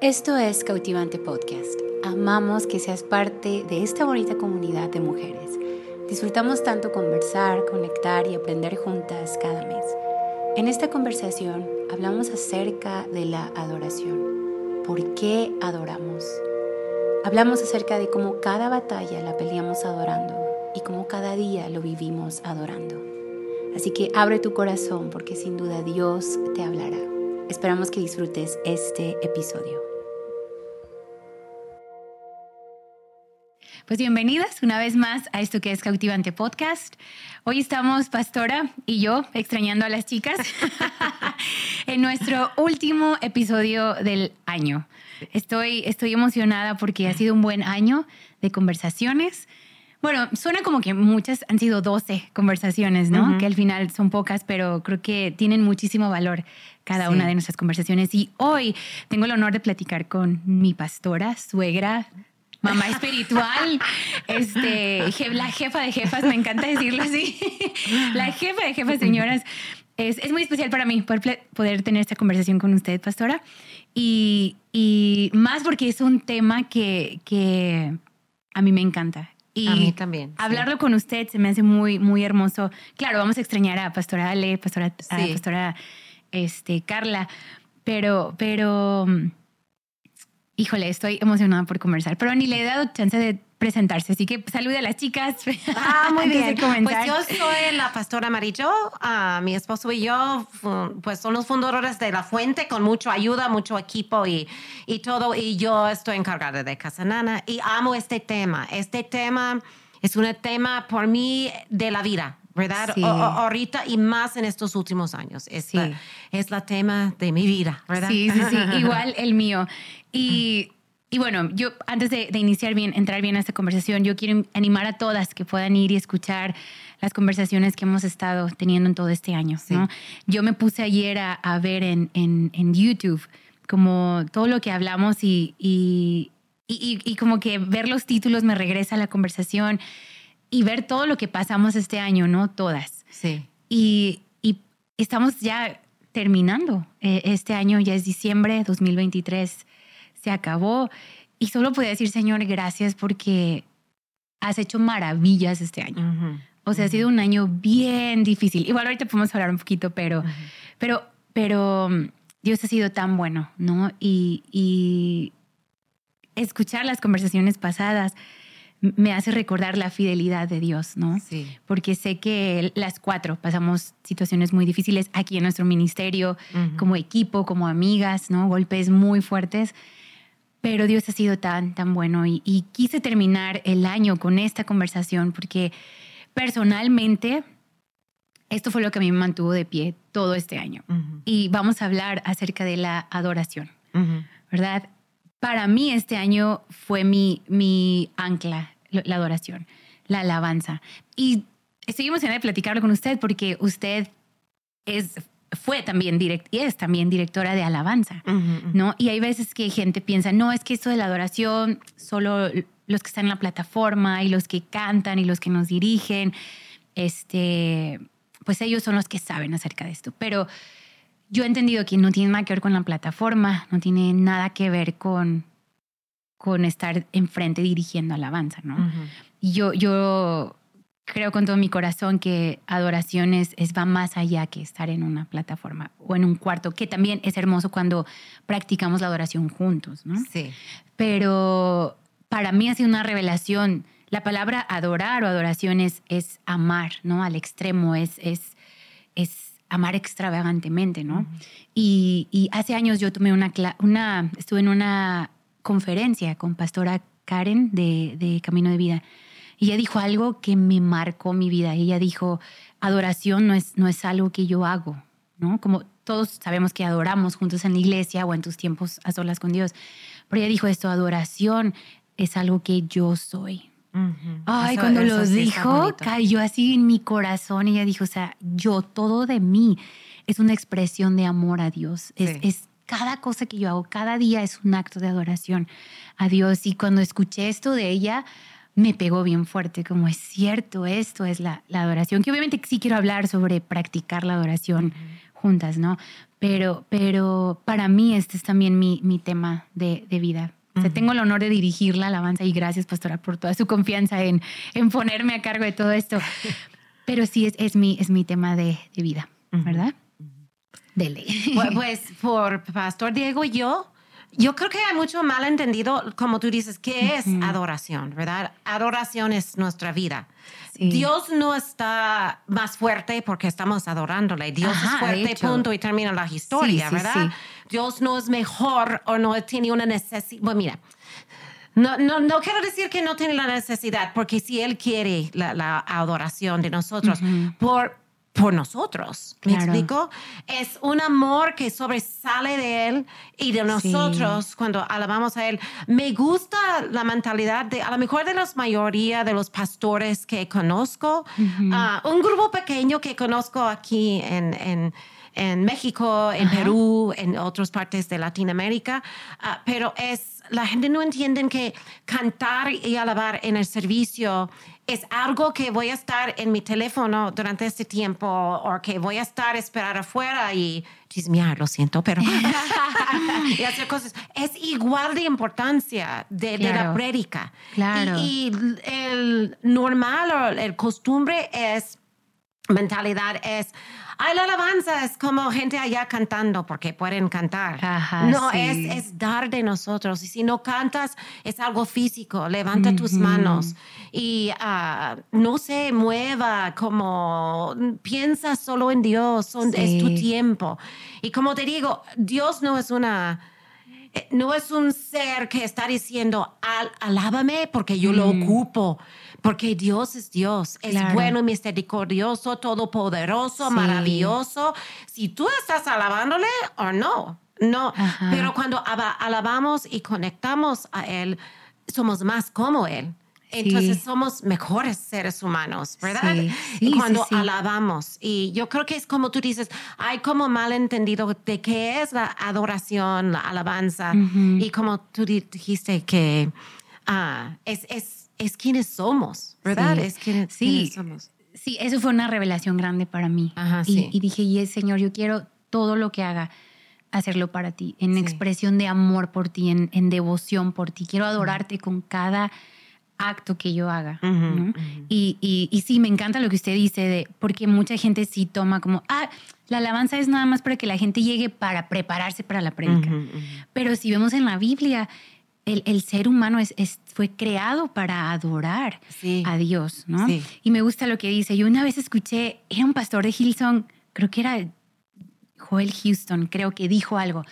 Esto es Cautivante Podcast. Amamos que seas parte de esta bonita comunidad de mujeres. Disfrutamos tanto conversar, conectar y aprender juntas cada mes. En esta conversación hablamos acerca de la adoración. ¿Por qué adoramos? Hablamos acerca de cómo cada batalla la peleamos adorando y cómo cada día lo vivimos adorando. Así que abre tu corazón porque sin duda Dios te hablará. Esperamos que disfrutes este episodio. Pues bienvenidas una vez más a esto que es Cautivante Podcast. Hoy estamos Pastora y yo extrañando a las chicas en nuestro último episodio del año. Estoy, estoy emocionada porque ha sido un buen año de conversaciones. Bueno, suena como que muchas han sido 12 conversaciones, ¿no? Que al final son pocas, pero creo que tienen muchísimo valor cada una de nuestras conversaciones. Y hoy tengo el honor de platicar con mi pastora, suegra, mamá espiritual, este, la jefa de jefas, me encanta decirlo así, la jefa de jefas, señoras. Es, es muy especial para mí poder, poder, tener esta conversación con usted, pastora, y, y más porque es un tema que, que a mí me encanta. Y a mí también. Hablarlo con usted se me hace muy, muy hermoso. Claro, vamos a extrañar a Pastora Ale, Pastora, a Pastora este, Carla, pero, pero Híjole, estoy emocionada por conversar, pero ni le he dado chance de presentarse, así que salude a las chicas. Ah, muy bien. Pues yo soy la pastora Amarillo, uh, mi esposo y yo, pues son los fundadores de La Fuente con mucha ayuda, mucho equipo y, y todo, y yo estoy encargada de Casa Nana y amo este tema. Este tema es un tema por mí de la vida, ¿verdad? ahorita y más en estos últimos años. Es, sí. la, es la tema de mi vida, ¿verdad? Sí, sí, sí, igual el mío. Y, y bueno, yo antes de, iniciar bien, entrar bien a esta conversación, yo quiero animar a todas que puedan ir y escuchar las conversaciones que hemos estado teniendo en todo este año. ¿no? Yo me puse ayer a, a ver en, en, en, YouTube como todo lo que hablamos y, y, y, y como que ver los títulos me regresa a la conversación y ver todo lo que pasamos este año, ¿no? Todas. Sí. Y, y estamos ya terminando. Eh, este año ya es diciembre de 2023, se acabó. Y solo puedo decir, Señor, gracias porque has hecho maravillas este año. O sea, ha sido un año bien difícil. Igual ahorita podemos hablar un poquito, pero, pero, pero mm, Dios ha sido tan bueno, ¿no? Y, y escuchar las conversaciones pasadas me hace recordar la fidelidad de Dios, ¿no? Sí. Porque sé que las cuatro pasamos situaciones muy difíciles aquí en nuestro ministerio, como equipo, como amigas, ¿no? Golpes muy fuertes. Pero Dios ha sido tan, tan bueno y, quise terminar el año con esta conversación porque personalmente esto fue lo que a mí me mantuvo de pie todo este año. Y vamos a hablar acerca de la adoración, ¿verdad? Para mí este año fue mi, mi ancla, la adoración, la alabanza. Y estoy emocionada de platicarlo con usted porque usted es, fue también direct, y es también directora de alabanza, ¿no? Y hay veces que gente piensa, no, es que esto de la adoración, solo los que están en la plataforma y los que cantan y los que nos dirigen, este, pues ellos son los que saben acerca de esto. Pero yo he entendido que no tiene nada que ver con la plataforma, no tiene nada que ver con con estar enfrente dirigiendo alabanza, ¿no? Y yo, yo creo con todo mi corazón que adoración es, va más allá que estar en una plataforma o en un cuarto, que también es hermoso cuando practicamos la adoración juntos, ¿no? Sí. Pero para mí ha sido una revelación. La palabra adorar o adoración es, amar, ¿no? Al extremo, es, es, es amar extravagantemente, ¿no? y, y, hace años yo tomé una, una, estuve en una conferencia con pastora Karen de, Camino de Vida. Y ella dijo algo que me marcó mi vida. Ella dijo, adoración no es, no es algo que yo hago, ¿no? Como todos sabemos que adoramos juntos en la iglesia o en tus tiempos a solas con Dios. Pero ella dijo esto, adoración es algo que yo soy. Ay, cuando lo dijo, cayó así en mi corazón. Ella dijo, o sea, yo, todo de mí es una expresión de amor a Dios. Es, es cada cosa que yo hago, cada día es un acto de adoración a Dios. Y cuando escuché esto de ella, me pegó bien fuerte, como es cierto, esto es la, adoración, que obviamente sí quiero hablar sobre practicar la adoración juntas, ¿no? Pero, pero para mí este es también mi, mi tema de, de vida. tengo el honor de dirigir la alabanza y gracias, pastora, por toda su confianza en, en ponerme a cargo de todo esto. Pero sí es, es, mi, es mi tema de, de vida, ¿verdad? Dele. Pues, pues, por Pastor Diego y yo, yo creo que hay mucho malentendido, como tú dices, ¿qué es adoración? ¿Verdad? Adoración es nuestra vida. Dios no está más fuerte porque estamos adorándole. Dios es fuerte, punto, y termina la historia, ¿verdad? Dios no es mejor o no tiene una necesidad. Bueno, mira, no, no, no quiero decir que no tiene la necesidad, porque si Él quiere la, adoración de nosotros, por por nosotros. ¿Me explico? Es un amor que sobresale de Él y de nosotros cuando alabamos a Él. Me gusta la mentalidad de, a lo mejor de la mayoría de los pastores que conozco, ah, un grupo pequeño que conozco aquí en, en en México, en Perú, en otras partes de Latinoamérica, ah, pero es la gente no entiende que cantar y alabar en el servicio es algo que voy a estar en mi teléfono durante este tiempo o que voy a estar esperar afuera y chismear, lo siento, pero y hacer cosas. Es igual de importancia de, la prédica. Claro. Y, el normal o el costumbre es, mentalidad es, Ay, la alabanza es como gente allá cantando porque pueden cantar. no, es, es, dar de nosotros. Y si no cantas, es algo físico. Levanta tus manos y ah, no se mueva como piensa solo en Dios. Es tu tiempo. Y como te digo, Dios no es una eh, no es un ser que está diciendo, Al, alábame porque yo lo ocupo. Porque Dios es Dios, es bueno, misericordioso, todopoderoso, maravilloso. Si tú estás alabándole o no, no. Pero cuando alabamos y conectamos a Él, somos más como Él. Entonces somos mejores seres humanos, ¿verdad? y cuando alabamos. Y yo creo que es como tú dices, hay como malentendido de qué es la adoración, la alabanza. Y como tú dijiste que ah, es, es es quienes somos, ¿verdad? Es quienes, sí. somos. Sí, eso fue una revelación grande para mí. Ajá, y, y, dije, y Señor, yo quiero todo lo que haga hacerlo para ti, en expresión de amor por ti, en, en, devoción por ti. Quiero adorarte con cada acto que yo haga. y, y, y, sí, me encanta lo que usted dice, de, porque mucha gente sí toma como, ah, la alabanza es nada más para que la gente llegue para prepararse para la prédica. Pero si vemos en la Biblia, el, ser humano es, fue creado para adorar a Dios, ¿no? Y me gusta lo que dice. Yo una vez escuché, era un pastor de Hillsong, creo que era Joel Houston, creo que dijo algo.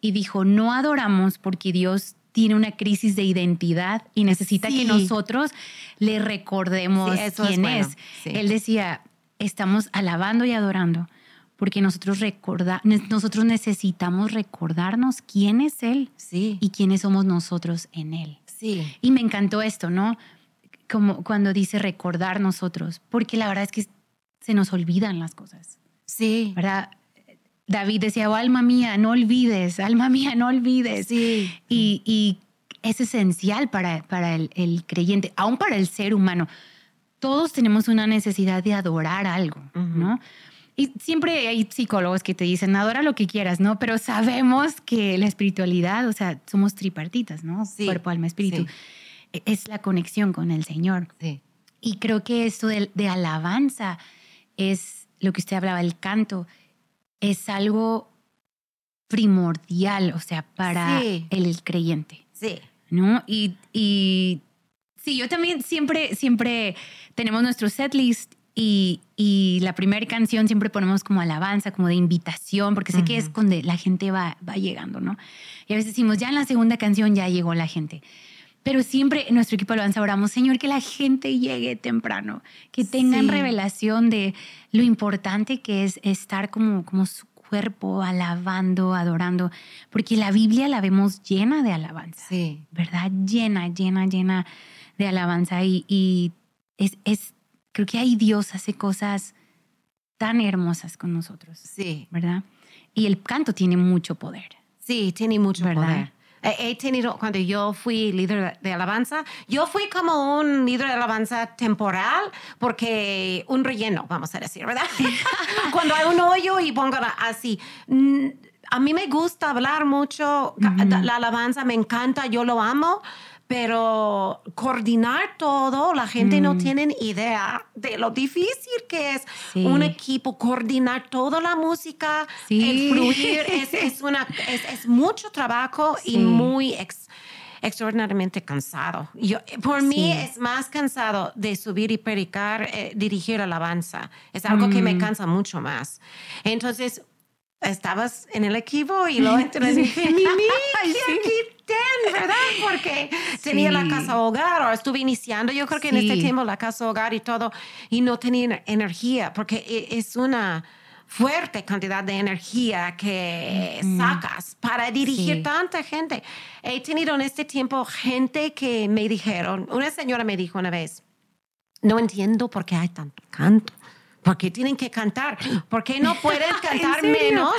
Y dijo, no adoramos porque Dios tiene una crisis de identidad y necesita que nosotros le recordemos quién es. Él decía, estamos alabando y adorando porque nosotros, recorda, nosotros necesitamos recordarnos quién es Él sí. y quiénes somos nosotros en Él. Sí. Y me encantó esto, ¿no? Como cuando dice recordar nosotros, porque la verdad es que se nos olvidan las cosas. Sí. ¿Verdad? David decía, oh, alma mía, no olvides, alma mía, no olvides. Sí. Y, y es esencial para, para el, el, creyente, aún para el ser humano. Todos tenemos una necesidad de adorar algo, ¿no? Y siempre hay psicólogos que te dicen, adora lo que quieras, ¿no? Pero sabemos que la espiritualidad, o sea, somos tripartitas, ¿no? Cuerpo, alma, espíritu. E-, es la conexión con el Señor. Sí. Y creo que esto de, de, alabanza es lo que usted hablaba, el canto, es algo primordial, o sea, para el creyente. Sí. ¿No? Y, y sí, yo también siempre, siempre tenemos nuestro setlist y, y, la primera canción siempre ponemos como alabanza, como de invitación, porque sé que es donde la gente va, va llegando, ¿no? Y a veces decimos, ya en la segunda canción ya llegó la gente. Pero siempre en nuestro equipo de alabanza oramos, Señor, que la gente llegue temprano, que tengan revelación de lo importante que es estar como, como su cuerpo alabando, adorando, porque la Biblia la vemos llena de alabanza, sí. ¿verdad? Llena, llena, llena de alabanza y, y es, es creo que ahí Dios hace cosas tan hermosas con nosotros. Sí. ¿Verdad? Y el canto tiene mucho poder. Sí, tiene mucho poder. he tenido, cuando yo fui líder de alabanza, yo fui como un líder de alabanza temporal, porque un relleno, vamos a decir, ¿verdad? cuando hay un hoyo y pongo así. A mí me gusta hablar mucho, la alabanza me encanta, yo lo amo, pero coordinar todo, la gente no mm. tiene idea de lo difícil que es un equipo, coordinar toda la música, el fluir, es, una, es, mucho trabajo y muy extraordinariamente cansado. Yo, por mí es más cansado de subir y predicar, eh, dirigir alabanza. Es algo que me mm. cansa mucho más. Entonces, estabas en el equipo y lo entré dije, Mimi, ten, ¿verdad? Porque tenía la casa hogar o estuve iniciando, yo creo que en este tiempo la casa hogar y todo, y no tenía energía, porque e, es una fuerte cantidad de energía que sacas para dirigir tanta gente. He tenido en este tiempo gente que me dijeron, una señora me dijo una vez, no entiendo por qué hay tanto canto. ¿Por qué tienen que cantar? ¿Por qué no pueden cantar menos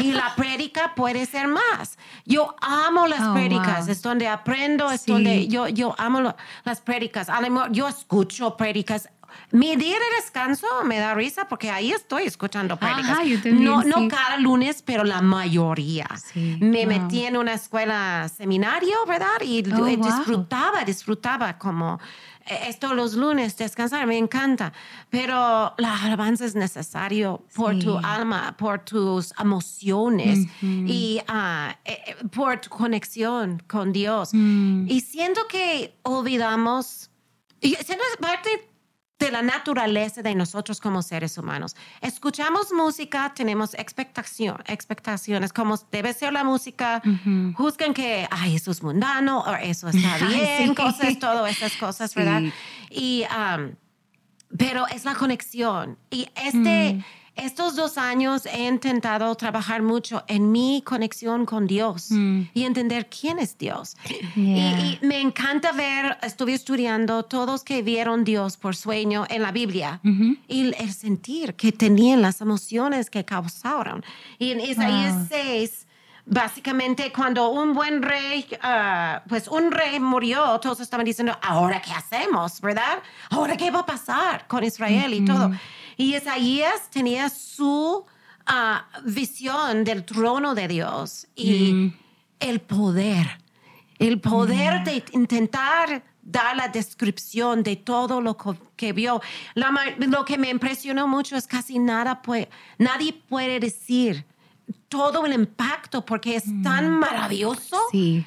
y la prédica puede ser más? Yo amo las oh, prédicas, es donde aprendo, es donde yo, yo amo las prédicas. Yo escucho prédicas mi día de descanso me da risa porque ahí estoy escuchando prédicas. no, no cada lunes, pero la mayoría. me metí en una escuela seminario, ¿verdad? Y oh, disfrutaba, disfrutaba como eh, esto los lunes, descansar, me encanta. Pero la alabanza es necesario por tu alma, por tus emociones y eh, por tu conexión con Dios. Mm. Y siento que olvidamos, y siento parte de la naturaleza de nosotros como seres humanos. Escuchamos música, tenemos expectación, expectaciones, como debe ser la música, juzgan que, ay, eso es mundano, o eso está bien, cosas, todas esas cosas, ¿verdad? Y, pero es la conexión. Y este... Mm estos dos años he intentado trabajar mucho en mi conexión con Dios mm. y entender quién es Dios. Y, me encanta ver, estuve estudiando todos que vieron Dios por sueño en la Biblia y el, sentir que tenían las emociones que causaron. Y en Isaías 6, básicamente cuando un buen rey, ah, pues un rey murió, todos estaban diciendo, ahora qué hacemos, ¿verdad? Ahora qué va a pasar con Israel y todo. Y Isaías tenía su ah, visión del trono de Dios y mm. el poder, el poder de intentar dar la descripción de todo lo que vio. lo que me impresionó mucho es casi nada puede, nadie puede decir todo el impacto porque es tan mm. maravilloso. Y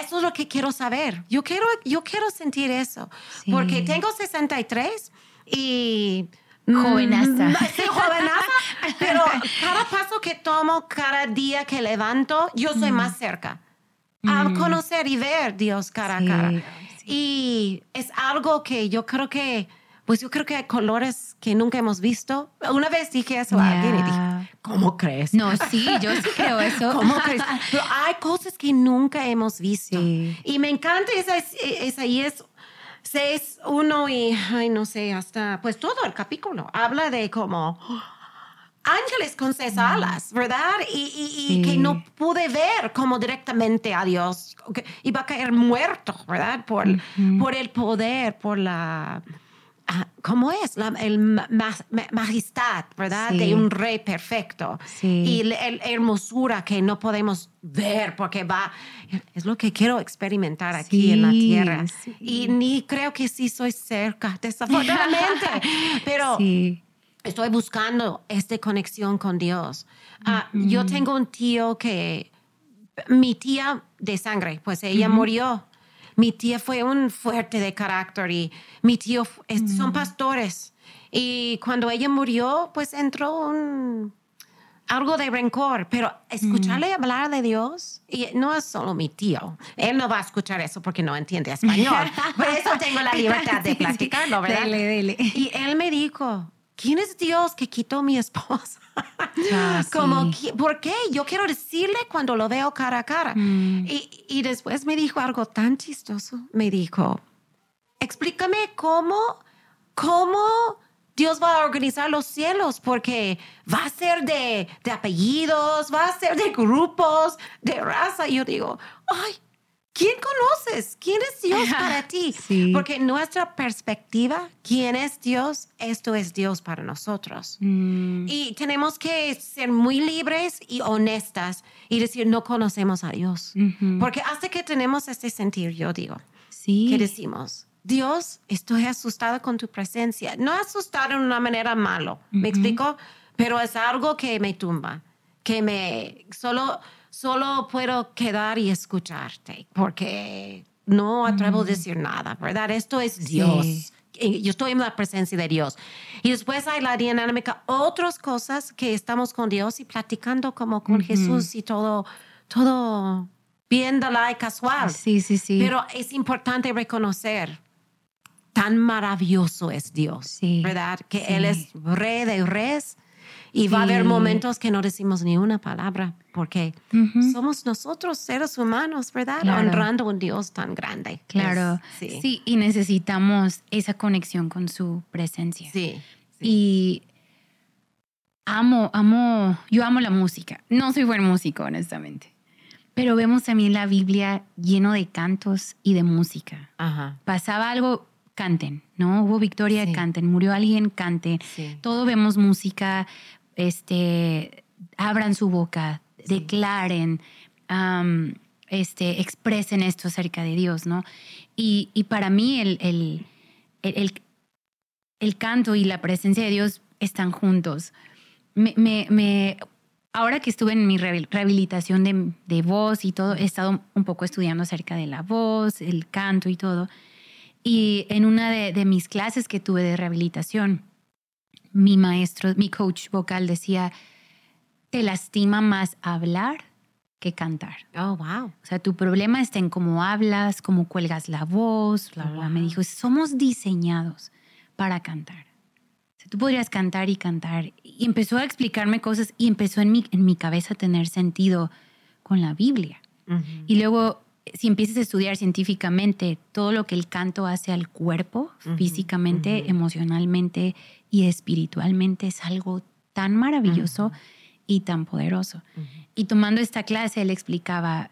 eso es lo que quiero saber. Yo quiero, yo quiero sentir eso. Porque tengo 63 y Jovenaza. Mm, sí, jovenaza, pero cada paso que tomo, cada día que levanto, yo soy más mm. cerca a conocer y ver Dios cara a cara. Y es algo que yo creo que, pues yo creo que hay colores que nunca hemos visto. Una vez dije eso a alguien y dije, ¿cómo crees? No, sí, yo sí creo eso. ¿Cómo crees? Pero hay cosas que nunca hemos visto. Y me encanta esa, esa y es 6, 1 y, ay, no sé, hasta, pues todo el capítulo habla de como ángeles con seis alas, ¿verdad? Y, que no pude ver como directamente a Dios. Iba a caer muerto, ¿verdad? Por, por el poder, por la ¿cómo es? La el majestad, ¿verdad? De un rey perfecto. Y la hermosura que no podemos ver porque va, es lo que quiero experimentar aquí en la tierra. Y ni creo que sí soy cerca, desafortunadamente, pero estoy buscando esta conexión con Dios. Ah, yo tengo un tío que, mi tía de sangre, pues ella murió mi tía fue un fuerte de carácter y mi tío son mm. pastores. Y cuando ella murió, pues entró un algo de rencor, pero escucharle mm. hablar de Dios, y no es solo mi tío, él no va a escuchar eso porque no entiende español, por eso tengo la libertad de platicarlo, ¿verdad? Dele, dele. Y él me dijo, ¿quién es Dios que quitó mi esposa? Ah, Como, ¿por qué? Yo quiero decirle cuando lo veo cara a cara. Mm. Y, y, después me dijo algo tan chistoso. Me dijo, explícame cómo, cómo Dios va a organizar los cielos porque va a ser de, de apellidos, va a ser de grupos, de raza. Y yo digo, ay, ¿quién conoces? ¿Quién es Dios para ti? Porque nuestra perspectiva, ¿quién es Dios? Esto es Dios para nosotros. Mm. Y tenemos que ser muy libres y honestas y decir, no conocemos a Dios. Porque hasta que tenemos este sentir, yo digo, sí. ¿qué decimos? Dios, estoy asustada con tu presencia. No asustada en una manera malo, ¿me explico? Pero es algo que me tumba, que me solo, solo puedo quedar y escucharte, porque no atrevo a decir nada, ¿verdad? Esto es Dios. Yo estoy en la presencia de Dios. Y después hay la dinámica, otras cosas que estamos con Dios y platicando como con Jesús y todo, todo viéndola y casual. Sí, sí, sí. Pero es importante reconocer tan maravilloso es Dios, ¿verdad? Que Él es rey de reyes y va a haber momentos que no decimos ni una palabra porque somos nosotros seres humanos, ¿verdad? Honrando a un Dios tan grande. Claro, sí. y necesitamos esa conexión con su presencia. Sí. Y amo, amo, yo amo la música. No soy buen músico, honestamente. Pero vemos también la Biblia lleno de cantos y de música. Ajá. Pasaba algo canten, ¿no? Hubo victoria, canten, murió alguien, canten. Todo vemos música, este, abran su boca, declaren, este, expresen esto acerca de Dios, ¿no? Y, para mí el, el, el, canto y la presencia de Dios están juntos. Me, me, ahora que estuve en mi rehabilitación de, de voz y todo, he estado un poco estudiando acerca de la voz, el canto y todo. Y en una de, mis clases que tuve de rehabilitación, mi maestro, mi coach vocal decía, te lastima más hablar que cantar. Oh, wow. O sea, tu problema está en cómo hablas, cómo cuelgas la voz, Me dijo, somos diseñados para cantar. O sea, tú podrías cantar y cantar. Y empezó a explicarme cosas y empezó en mi, en mi cabeza a tener sentido con la Biblia. Y luego si empiezas a estudiar científicamente todo lo que el canto hace al cuerpo, físicamente, emocionalmente y espiritualmente, es algo tan maravilloso y tan poderoso. Y tomando esta clase, él explicaba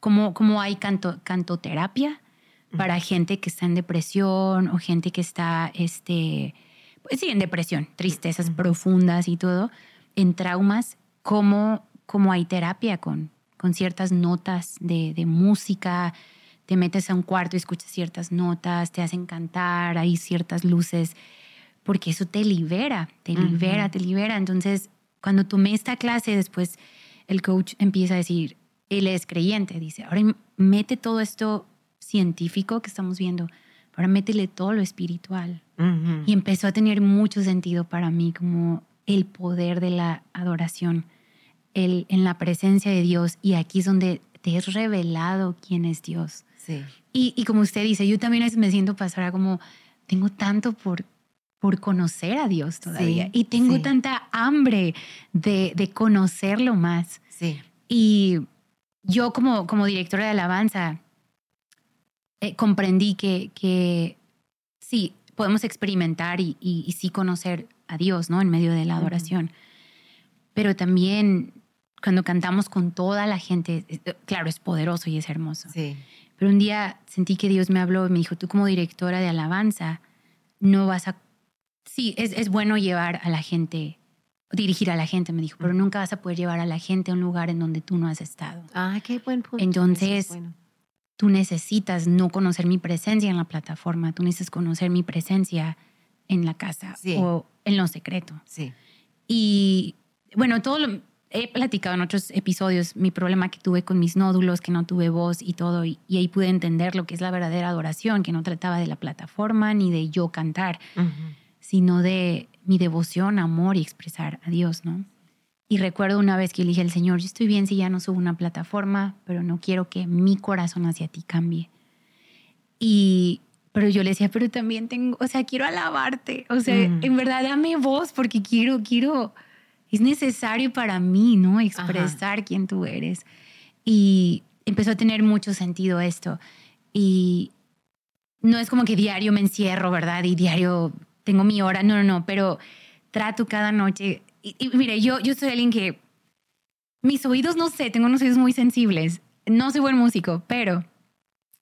cómo, cómo, hay canto, cantoterapia para gente que está en depresión o gente que está, este, pues sí, en depresión, tristezas profundas y todo, en traumas, cómo, cómo hay terapia con con ciertas notas de, música, te metes a un cuarto y escuchas ciertas notas, te hacen cantar, hay ciertas luces, porque eso te libera, te libera, te libera. Entonces, cuando tomé esta clase, después el coach empieza a decir, él es creyente, dice, ahora mete todo esto científico que estamos viendo, ahora métele todo lo espiritual. Y empezó a tener mucho sentido para mí como el poder de la adoración en la presencia de Dios y aquí es donde te es revelado quién es Dios. Sí. Y, como usted dice, yo también me siento pasar como, tengo tanto por, por conocer a Dios todavía y tengo tanta hambre de, de, conocerlo más. Sí. Y yo como, como directora de alabanza eh, comprendí que, que sí, podemos experimentar y, y, sí conocer a Dios, ¿no? En medio de la adoración. Pero también cuando cantamos con toda la gente, eh, claro, es poderoso y es hermoso. Sí. Pero un día sentí que Dios me habló y me dijo, tú como directora de alabanza, no vas a... Sí, es, es bueno llevar a la gente, dirigir a la gente, me dijo, pero nunca vas a poder llevar a la gente a un lugar en donde tú no has estado. Ah, qué buen punto. Entonces, tú necesitas no conocer mi presencia en la plataforma, tú necesitas conocer mi presencia en la casa o en lo secreto. Sí. Y bueno, todo lo, he platicado en otros episodios mi problema que tuve con mis nódulos, que no tuve voz y todo, y, ahí pude entender lo que es la verdadera adoración, que no trataba de la plataforma ni de yo cantar, sino de mi devoción, amor y expresar a Dios, ¿no? Y recuerdo una vez que le dije al Señor, yo estoy bien si ya no subo una plataforma, pero no quiero que mi corazón hacia ti cambie. Y, pero yo le decía, pero también tengo, o sea, quiero alabarte, o sea, en verdad dame voz porque quiero, quiero es necesario para mí, ¿no? Expresar quién tú eres. Y empezó a tener mucho sentido esto. Y no es como que diario me encierro, ¿verdad? Y diario tengo mi hora, no, no, no, pero trato cada noche. Y, mire, yo, yo soy alguien que mis oídos, no sé, tengo unos oídos muy sensibles. No soy buen músico, pero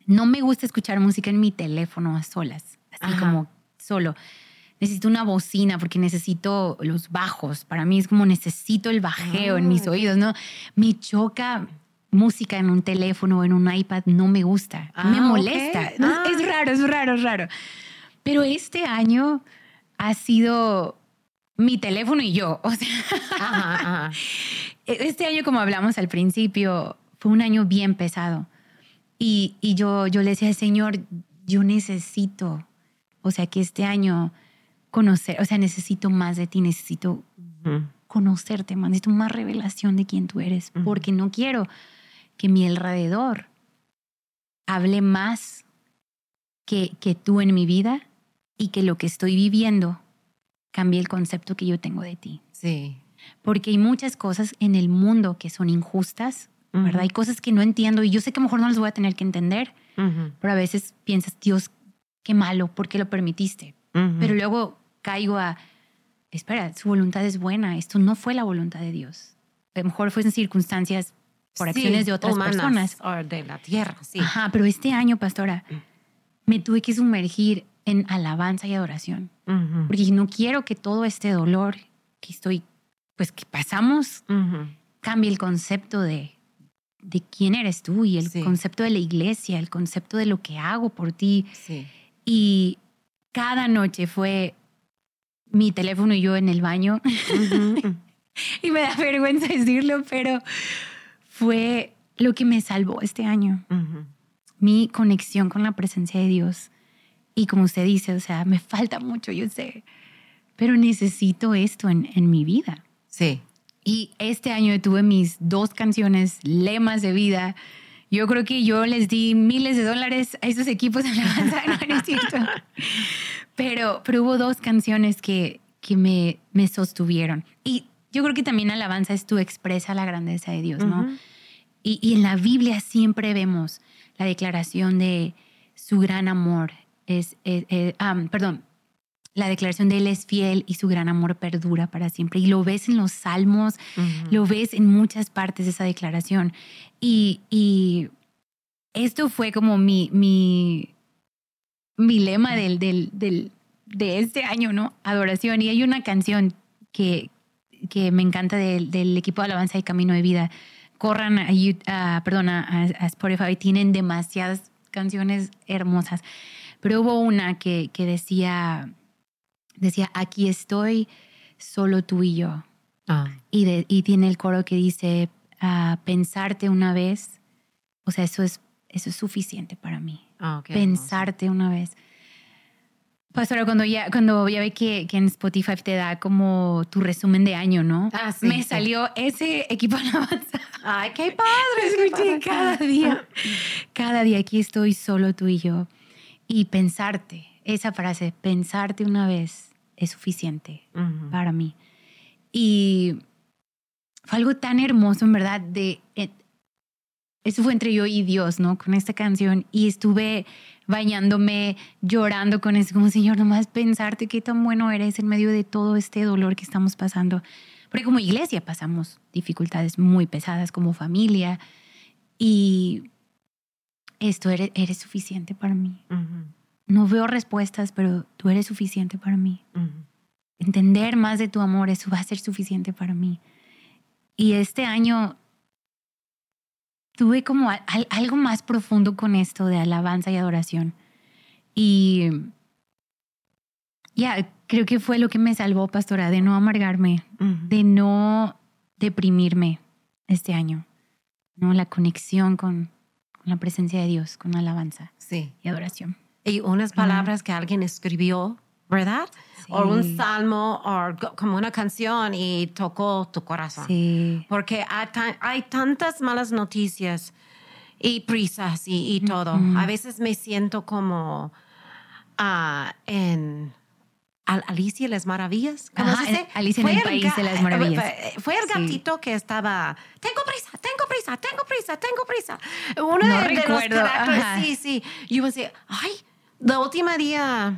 no me gusta escuchar música en mi teléfono a solas, así como solo. Necesito una bocina porque necesito los bajos. Para mí es como necesito el bajeo en mis ah, oídos, ¿no? Me choca música en un teléfono o en un iPad, no me gusta, me ah, molesta. Es ah. raro, es raro, es raro. Pero este año ha sido mi teléfono y yo. O sea, este año, como hablamos al principio, fue un año bien pesado. Y, y yo, yo le decía, Señor, yo necesito, o sea, que este año conocer, o sea, necesito más de ti, necesito conocerte más, necesito más revelación de quién tú eres, porque no quiero que mi alrededor hable más que, que tú en mi vida y que lo que estoy viviendo cambie el concepto que yo tengo de ti. Sí. Porque hay muchas cosas en el mundo que son injustas, ¿verdad? Hay cosas que no entiendo y yo sé que a lo mejor no las voy a tener que entender, pero a veces piensas, Dios, qué malo, ¿por qué lo permitiste? Pero luego caigo a, espera, su voluntad es buena, esto no fue la voluntad de Dios. A lo mejor fue en circunstancias por acciones de otras personas. O de la tierra, sí. Ajá, pero este año, pastora, me tuve que sumergir en alabanza y adoración. Porque no quiero que todo este dolor que estoy, pues que pasamos, cambie el concepto de, de quién eres tú y el concepto de la iglesia, el concepto de lo que hago por ti. Y cada noche fue mi teléfono y yo en el baño. y me da vergüenza decirlo, pero fue lo que me salvó este año. Mi conexión con la presencia de Dios y como usted dice, o sea, me falta mucho, yo sé, pero necesito esto en, en mi vida. Sí. Y este año tuve mis dos canciones, lemas de vida. Yo creo que yo les di miles de dólares a esos equipos de alabanza, no, no es cierto. Pero, pero hubo dos canciones que, que me, me sostuvieron. Y yo creo que también alabanza es tu expresa la grandeza de Dios, ¿no? y, y, en la Biblia siempre vemos la declaración de su gran amor, es, perdón, la declaración de Él es fiel y su gran amor perdura para siempre. Y lo ves en los salmos, lo ves en muchas partes de esa declaración. Y, y esto fue como mi, mi, mi lema del, del, del, de este año, ¿no? Adoración. Y hay una canción que, que me encanta del, del equipo de alabanza y camino de vida. Corran a, a, perdón, a Spotify, tienen demasiadas canciones hermosas. Pero hubo una que, que decía, decía, aquí estoy, solo tú y yo. Ah. Y, y tiene el coro que dice, ah, pensarte una vez, o sea, eso es, eso es suficiente para mí. Ah, pensarte una vez. Pastora, cuando ya, cuando ya ve que, que, en Spotify te da como tu resumen de año, ¿no? Ah, sí, Me salió ese equipo alabanza. ¡Ay, qué padre! Escuché cada día. Cada día aquí estoy solo tú y yo y pensarte, esa frase, pensarte una vez es suficiente para mí. Y fue algo tan hermoso, en verdad, de... Eh, eso fue entre yo y Dios, ¿no? Con esta canción. Y estuve bañándome, llorando con eso, como Señor, nomás pensarte qué tan bueno eres en medio de todo este dolor que estamos pasando. Porque como iglesia pasamos dificultades muy pesadas como familia. Y esto eres, eres suficiente para mí. No veo respuestas, pero tú eres suficiente para mí. Entender más de tu amor, eso va a ser suficiente para mí. Y este año tuve como algo más profundo con esto de alabanza y adoración. Y ya, creo que fue lo que me salvó, pastora, de no amargarme, de no deprimirme este año. ¿no? La conexión con, la presencia de Dios, con alabanza sí. y adoración. Y unas palabras que alguien escribió, ¿verdad? O un salmo o como una canción y tocó tu corazón. Sí. Porque hay, tantas malas noticias y prisas y, todo. A veces me siento como uh, en Alicia y las Maravillas. ¿Cómo se dice? Alicia en el País de las Maravillas. Fue el gatito que estaba, tengo prisa, tengo prisa, tengo prisa, tengo prisa. Uno no de, recuerdo. los sí, sí. Yo me decía, ay, la última día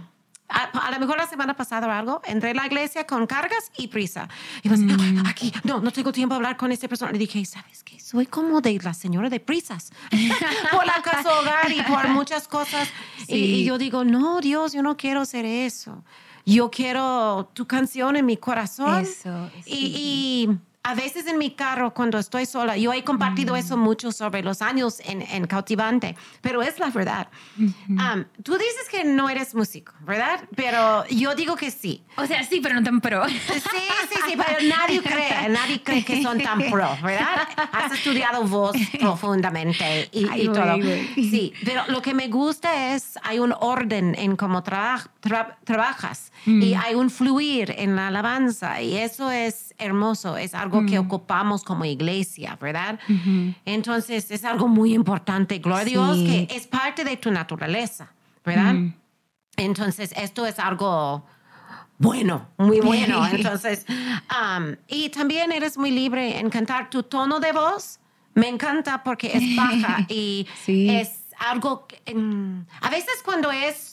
a, lo mejor la semana pasada o algo, entré a la iglesia con cargas y prisa. Y pues, mm. aquí, no, no tengo tiempo de hablar con esta persona. Le dije, ¿sabes qué? Soy como de la señora de prisas. por la casa hogar y por muchas cosas. Y, yo digo, no, Dios, yo no quiero hacer eso. Yo quiero tu canción en mi corazón. Eso. y a veces en mi carro cuando estoy sola, yo he compartido eso mm. mucho sobre los años en, en cautivante, pero es la verdad. tú dices que no eres músico, ¿verdad? Pero yo digo que sí. O sea, sí, pero no tan pro. Sí, sí, sí, pero nadie cree, nadie cree que son tan pro, ¿verdad? Has estudiado voz profundamente y, todo. Sí, pero lo que me gusta es, hay un orden en cómo trabajas y mm. hay un fluir en la alabanza y eso es hermoso, es algo que mm. ocupamos como iglesia, ¿verdad? Entonces es algo muy importante, gloria a Dios, que es parte de tu naturaleza, ¿verdad? Mm. Entonces esto es algo bueno, muy bueno. Entonces, um, y también eres muy libre en cantar tu tono de voz. Me encanta porque es baja y es algo, a veces cuando es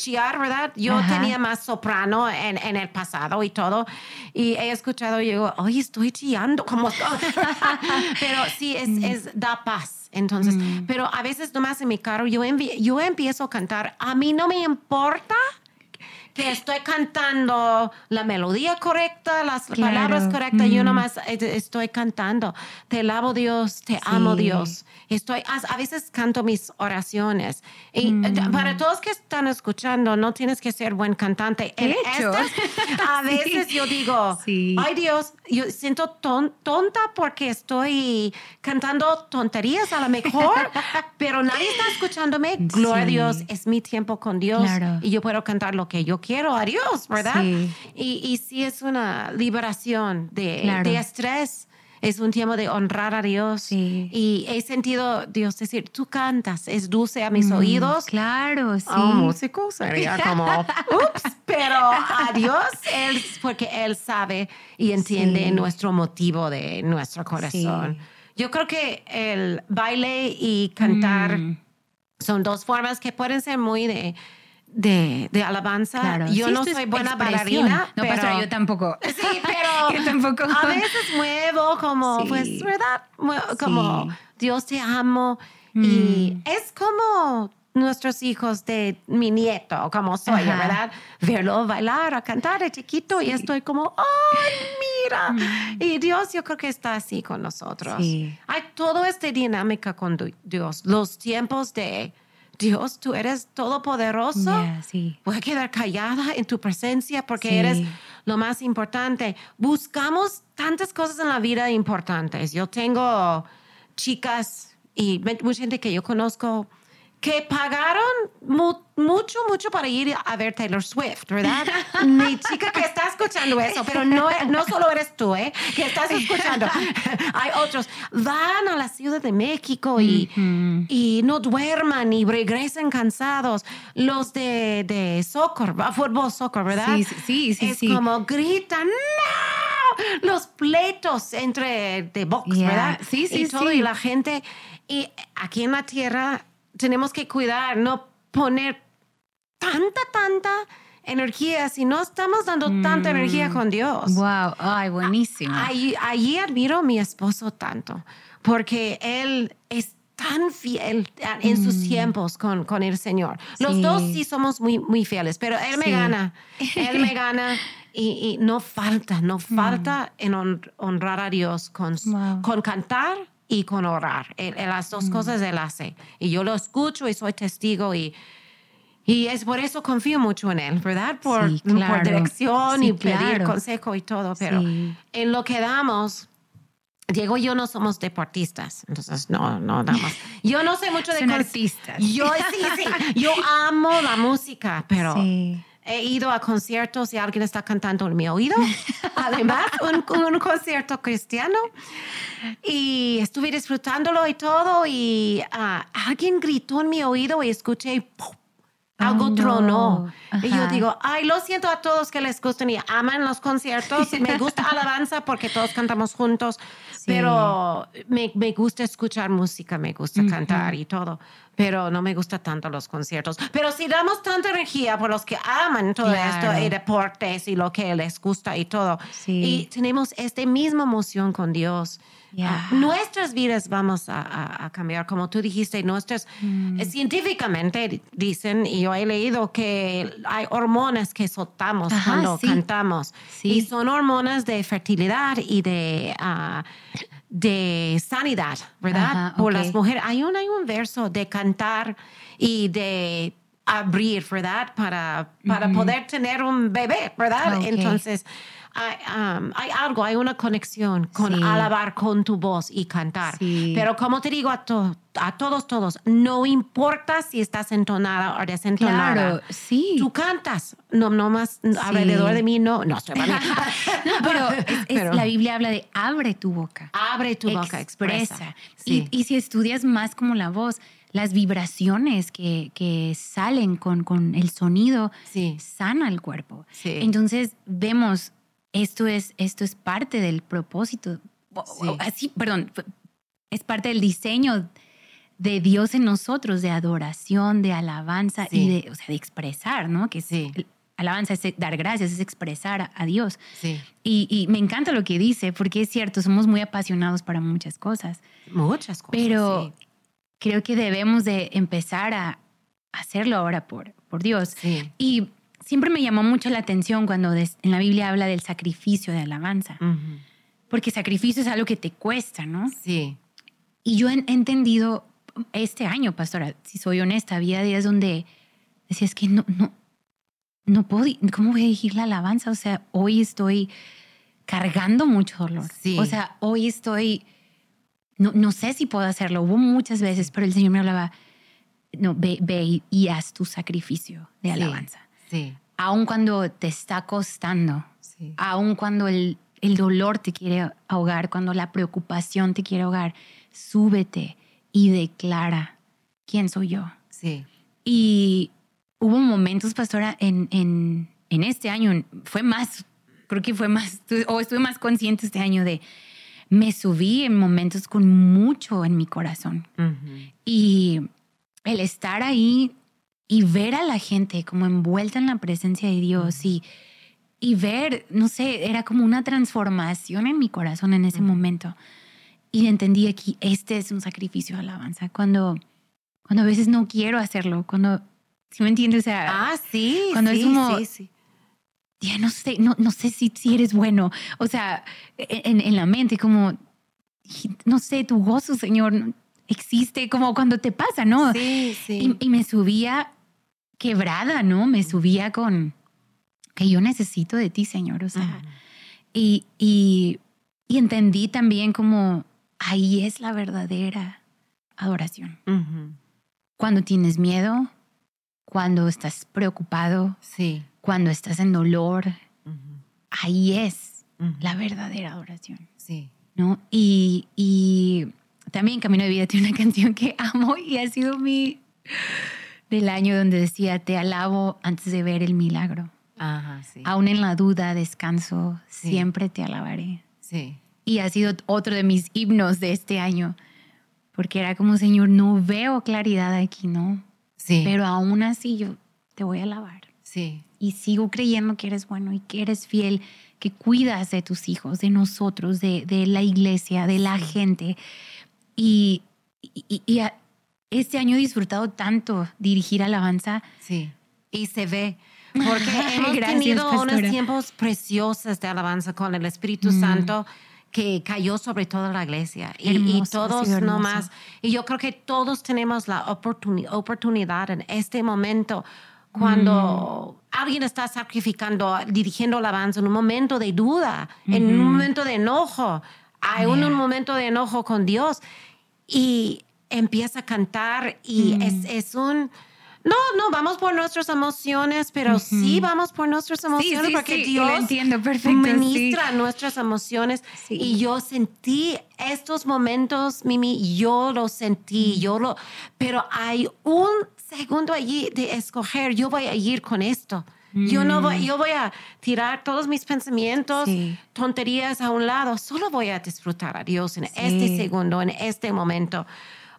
chiar, ¿verdad? Yo tenía más soprano en, en, el pasado y todo. Y he escuchado y digo, oye, estoy chillando como... pero sí, es, mm. es, da paz. Entonces, mm. pero a veces nomás en mi carro yo, yo empiezo a cantar. A mí no me importa que estoy cantando la melodía correcta, las palabras correctas, yo nomás estoy cantando. Te lavo Dios, te amo Dios. Estoy, a, veces canto mis oraciones. Y mm. para todos que están escuchando, no tienes que ser buen cantante. En a veces yo digo, ay Dios, yo siento tonta porque estoy cantando tonterías a lo mejor, pero nadie está escuchándome. Gloria a Dios, es mi tiempo con Dios y yo puedo cantar lo que yo quiero a Dios, ¿verdad? Y, y sí es una liberación de, de estrés es un tiempo de honrar a Dios. Y he sentido Dios decir, tú cantas, es dulce a mis mm, oídos. Claro, sí. Oh, músico sería como, ups, pero a Dios, él, porque Él sabe y entiende nuestro motivo de nuestro corazón. Yo creo que el baile y cantar mm. son dos formas que pueden ser muy de de, de alabanza. Yo no soy buena bailarina. No pero, yo tampoco. Sí, pero tampoco. a veces muevo como, pues, ¿verdad? Como, Dios te amo. Y mm. es como nuestros hijos de mi nieto, como soy, ¿verdad? Verlo bailar, a cantar de chiquito y estoy como, ¡ay, mira! Mm. Y Dios yo creo que está así con nosotros. Hay toda esta dinámica con Dios, los tiempos de Dios, tú eres todopoderoso. Voy a quedar callada en tu presencia porque eres lo más importante. Buscamos tantas cosas en la vida importantes. Yo tengo chicas y mucha gente que yo conozco que pagaron mucho, mucho para ir a ver Taylor Swift, ¿verdad? Mi chica que está escuchando eso, pero no, no solo eres tú, ¿eh? Que estás escuchando. Hay otros. Van a la Ciudad de México y, y no duerman y regresen cansados. Los de, de soccer, fútbol, soccer, ¿verdad? Sí, sí, sí. Es como gritan, ¡no! Los pleitos entre de box, ¿verdad? Sí, sí, y todo, Y la gente. Y aquí en la tierra tenemos que cuidar, no poner tanta, tanta energía si no estamos dando tanta mm. energía con Dios. Wow, ay, buenísimo. Allí, admiro a mi esposo tanto, porque él es tan fiel en sus mm. tiempos con, con el Señor. Los dos sí somos muy, muy fieles, pero él me gana, él me gana. Y, no falta, no mm. falta en honrar a Dios con, con cantar y con orar. las dos mm. cosas él hace. Y yo lo escucho y soy testigo y, y es por eso confío mucho en él, ¿verdad? Por, por dirección y pedir consejo y todo. Pero en lo que damos, Diego y yo no somos deportistas, entonces no, no damos. Yo no sé mucho de artistas. Yo sí, sí. Yo amo la música, pero he ido a conciertos y alguien está cantando en mi oído. Además, un, un concierto cristiano. Y estuve disfrutándolo y todo y ah, alguien gritó en mi oído y escuché algo oh, tronó. Y yo digo, ay, lo siento a todos que les gustan y aman los conciertos. Me gusta alabanza porque todos cantamos juntos, Pero me, me, gusta escuchar música, me gusta cantar y todo, pero no me gusta tanto los conciertos. Pero si damos tanta energía por los que aman todo esto y deportes y lo que les gusta y todo, y tenemos esta misma emoción con Dios. Ah, nuestras vidas vamos a, cambiar, como tú dijiste, nuestras mm. científicamente dicen, y yo he leído que hay hormonas que soltamos cuando cantamos, y son hormonas de fertilidad y de, uh, de sanidad, ¿verdad? Por las mujeres. Hay un, hay un verso de cantar y de abrir, ¿verdad? Para, para poder tener un bebé, ¿verdad? Entonces, hay, um, hay, algo, hay una conexión con alabar con tu voz y cantar. Pero como te digo a, a todos, todos, no importa si estás entonada o desentonada. Claro, sí. Tú cantas, no, no más alrededor de mí, no, no estoy no, pero, la Biblia habla de abre tu boca. Abre tu boca, expresa. Y, y, si estudias más como la voz, las vibraciones que, que salen con, con, el sonido sana el cuerpo. Entonces vemos esto es, esto es parte del propósito, así, perdón, es parte del diseño de Dios en nosotros, de adoración, de alabanza y de, o sea, de expresar, ¿no? Que sí. alabanza es dar gracias, es expresar a, Dios. Sí. Y, y, me encanta lo que dice, porque es cierto, somos muy apasionados para muchas cosas. Muchas cosas. Pero creo que debemos de empezar a hacerlo ahora por, por Dios. Y siempre me llamó mucho la atención cuando en la Biblia habla del sacrificio de alabanza. Porque sacrificio es algo que te cuesta, ¿no? Sí. Y yo he entendido este año, pastora, si soy honesta, había días donde decía, es que no, no, no puedo, ¿cómo voy a dirigir la alabanza? O sea, hoy estoy cargando mucho dolor. Sí. O sea, hoy estoy, no, no sé si puedo hacerlo. Hubo muchas veces, pero el Señor me hablaba, no, ve, ve y haz tu sacrificio de alabanza. Sí. Aun cuando te está costando, sí. aun cuando el, el dolor te quiere ahogar, cuando la preocupación te quiere ahogar, súbete y declara quién soy yo. Sí. Y hubo momentos, pastora, en, en, en, este año, fue más, creo que fue más, o estuve más consciente este año de, me subí en momentos con mucho en mi corazón. Y el estar ahí y ver a la gente como envuelta en la presencia de Dios y, y ver, no sé, era como una transformación en mi corazón en ese momento. Y entendí aquí, este es un sacrificio de alabanza. Cuando, cuando a veces no quiero hacerlo, cuando, si me entiendes? O sea, ah, sí, cuando es como, sí, sí. Ya no sé, no, no sé si, si eres bueno. O sea, en, en la mente, como, no sé, tu gozo, Señor, existe como cuando te pasa, ¿no? Sí, sí. Y, y me subía quebrada, ¿no? Me subía con que yo necesito de ti, Señor. O sea, y, y, entendí también como ahí es la verdadera adoración. Cuando tienes miedo, cuando estás preocupado, sí. cuando estás en dolor, ahí es la verdadera adoración. Sí. ¿No? Y, y también Camino de Vida tiene una canción que amo y ha sido mi del año donde decía, te alabo antes de ver el milagro. Ajá, sí. Aún en la duda, descanso, siempre te alabaré. Sí. Y ha sido otro de mis himnos de este año, porque era como, Señor, no veo claridad aquí, ¿no? Sí. Pero aún así yo te voy a alabar. Sí. Y sigo creyendo que eres bueno y que eres fiel, que cuidas de tus hijos, de nosotros, de, de la iglesia, de la gente. Y, y, y, este año he disfrutado tanto dirigir alabanza. Sí, y se ve. Porque hemos tenido unos tiempos preciosos de alabanza con el Espíritu mm. Santo que cayó sobre toda la iglesia. y, todos no más. Y yo creo que todos tenemos la oportunidad en este momento cuando mm. alguien está sacrificando, dirigiendo alabanza en un momento de duda, en un momento de enojo, hay un momento de enojo con Dios. Y empieza a cantar y es, mm. es, un... No, no, vamos por nuestras emociones, pero sí vamos por nuestras emociones porque Dios entiendo perfecto, ministra nuestras emociones. Y yo sentí estos momentos, Mimi, yo lo sentí, mm. yo lo... Pero hay un segundo allí de escoger, yo voy a ir con esto. Yo no voy, yo voy a tirar todos mis pensamientos, tonterías a un lado. Solo voy a disfrutar a Dios en este segundo, en este momento.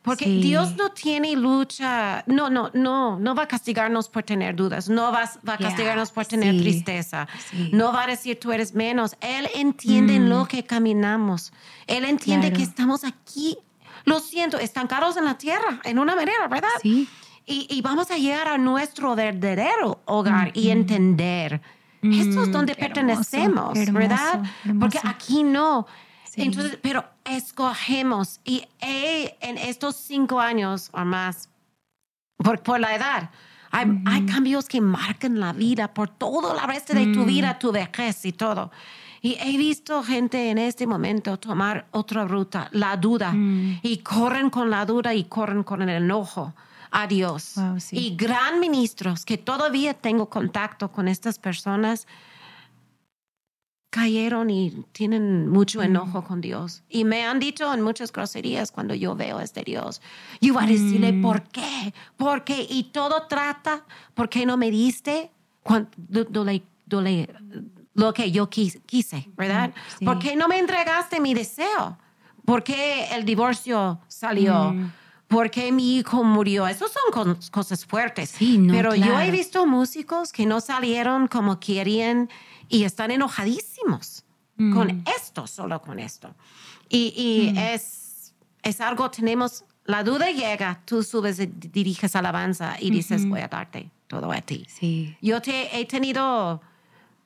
Porque Dios no tiene lucha, no, no, no, no va a castigarnos por tener dudas, no va, va a castigarnos por tener tristeza, no va a decir tú eres menos. Él entiende en lo mm. que caminamos, Él entiende que estamos aquí, lo siento, estancados en la tierra, en una manera, ¿verdad? Sí. Y, vamos a llegar a nuestro verdadero hogar y entender. Esto es mm, donde pertenecemos, ¿verdad? Porque aquí no. Entonces, pero escogemos y en estos cinco años o más, por, por la edad, hay, hay, cambios que marcan la vida por todo el resto de tu vida, tu vejez y todo. Y he visto gente en este momento tomar otra ruta, la duda, y corren con la duda y corren con el enojo. A Dios. Y gran ministros que todavía tengo contacto con estas personas cayeron y tienen mucho mm. enojo con Dios. Y me han dicho en muchas groserías cuando yo veo a este Dios. Yo voy a decirle, mm. ¿por qué? ¿Por qué? Y todo trata, ¿por qué no me diste cuando, lo que yo quise, verdad? Mm, ¿Por qué no me entregaste mi deseo? ¿Por qué el divorcio salió? ¿Por qué mi hijo murió? Esas son cosas fuertes. Sí, Pero yo he visto músicos que no salieron como querían y están enojadísimos con mm. esto, solo con esto. Y, mm. es, es algo, tenemos, la duda llega, tú subes, y diriges alabanza y dices, voy a darte todo a ti. Sí. Yo te, he tenido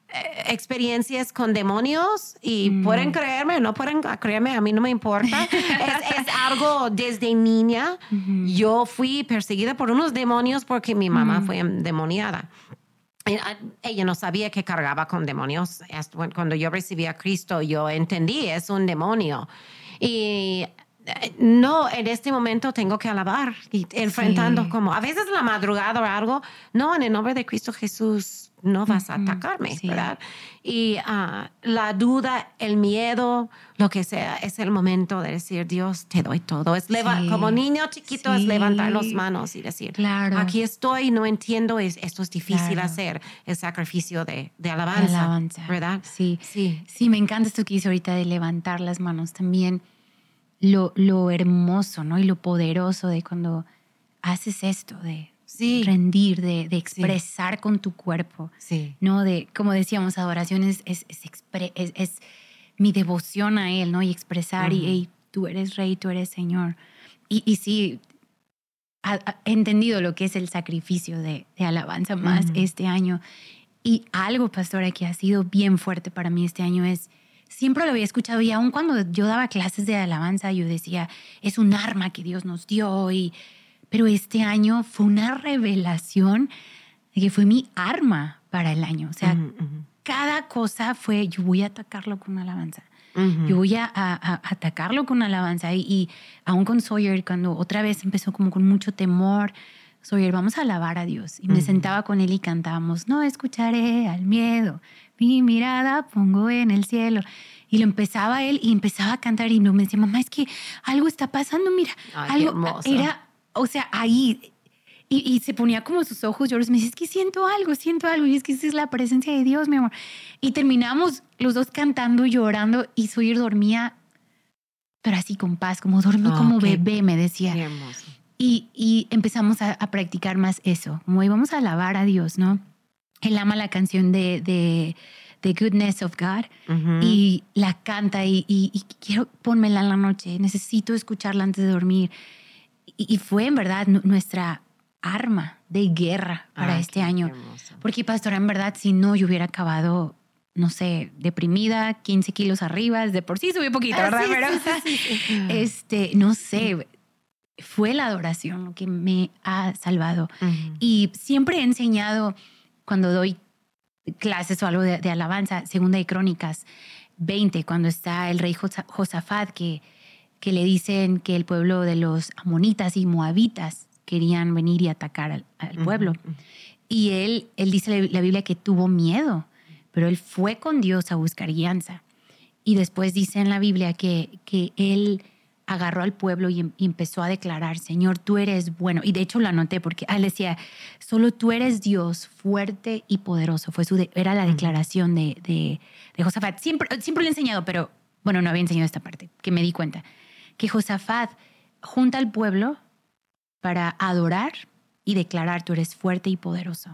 eh, experiencias con demonios y mm. pueden creerme, no pueden creerme, a mí no me importa. es, algo desde niña. Yo fui perseguida por unos demonios porque mi mamá fue endemoniada. Ah, ella no sabía que cargaba con demonios. Cuando yo recibí a Cristo, yo entendí, es un demonio. Y eh, no, en este momento tengo que alabar y enfrentando como a veces la madrugada o algo. No, en el nombre de Cristo Jesús no vas a atacarme, ¿verdad? Y ah, la duda, el miedo, lo que sea, es el momento de decir, Dios, te doy todo. Es Como niño chiquito es levantar las manos y decir, claro. aquí estoy, no entiendo, es, esto es difícil hacer, el sacrificio de, de alabanza, ¿verdad? Sí. sí, sí, me encanta esto que hizo ahorita de levantar las manos también. Lo, lo hermoso, ¿no? Y lo poderoso de cuando haces esto, de rendir, de, expresar con tu cuerpo. Sí. ¿no? De, como decíamos, adoración es, es, es, mi devoción a Él, ¿no? Y expresar, y tú eres rey, tú eres Señor. Y, y sí, he entendido lo que es el sacrificio de, alabanza más este año. Y algo, pastora, que ha sido bien fuerte para mí este año es, siempre lo había escuchado y aun cuando yo daba clases de alabanza, yo decía, es un arma que Dios nos dio y pero este año fue una revelación que fue mi arma para el año. O sea, cada cosa fue, yo voy a atacarlo con una alabanza. Yo voy a, atacarlo con alabanza. Y, aún con Sawyer, cuando otra vez empezó como con mucho temor, Sawyer, vamos a alabar a Dios. Y me sentaba con él y cantábamos, no escucharé al miedo, mi mirada pongo en el cielo. Y lo empezaba él y empezaba a cantar y me decía, mamá, es que algo está pasando, mira, algo era o sea, ahí, y, se ponía como sus ojos lloros. Me dice, es que siento algo, siento algo. Y es que esa es la presencia de Dios, mi amor. Y terminamos los dos cantando, llorando. Y su hijo dormía, pero así con paz, como dormí ah, como bebé, me decía. Y, y, empezamos a, practicar más eso. Como íbamos a alabar a Dios, ¿no? Él ama la canción de, de The Goodness of God y la canta y, y, quiero ponmela en la noche. Necesito escucharla antes de dormir y, fue en verdad nuestra arma de guerra para este año. Porque, pastora, en verdad, si no, yo hubiera acabado, no sé, deprimida, 15 kilos arriba, de por sí subí poquito, ah, ¿verdad? Pero, este, no sé, fue la adoración lo que me ha salvado. Y siempre he enseñado, cuando doy clases o algo de, alabanza, segunda de Crónicas 20, cuando está el rey Josafat, que que le dicen que el pueblo de los amonitas y moabitas querían venir y atacar al, pueblo. Y él, él dice la Biblia que tuvo miedo, pero él fue con Dios a buscar guianza. Y después dice en la Biblia que, que él agarró al pueblo y, empezó a declarar, Señor, tú eres bueno. Y de hecho lo anoté porque él decía, solo tú eres Dios fuerte y poderoso. Fue su era la declaración de, de, de, Josafat. Siempre, siempre lo he enseñado, pero bueno, no había enseñado esta parte, que me di cuenta. Que Josafat junta al pueblo para adorar y declarar, tú eres fuerte y poderoso.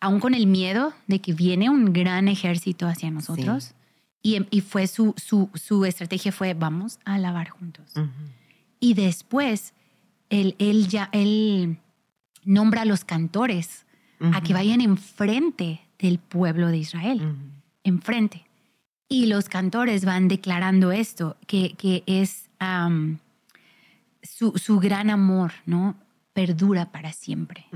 Aún con el miedo de que viene un gran ejército hacia nosotros. Y, fue su, su, estrategia fue, vamos a alabar juntos. Y después, él, él, ya, él nombra a los cantores a que vayan enfrente del pueblo de Israel, enfrente. Y los cantores van declarando esto, que, que es su, su, gran amor, ¿no? Perdura para siempre,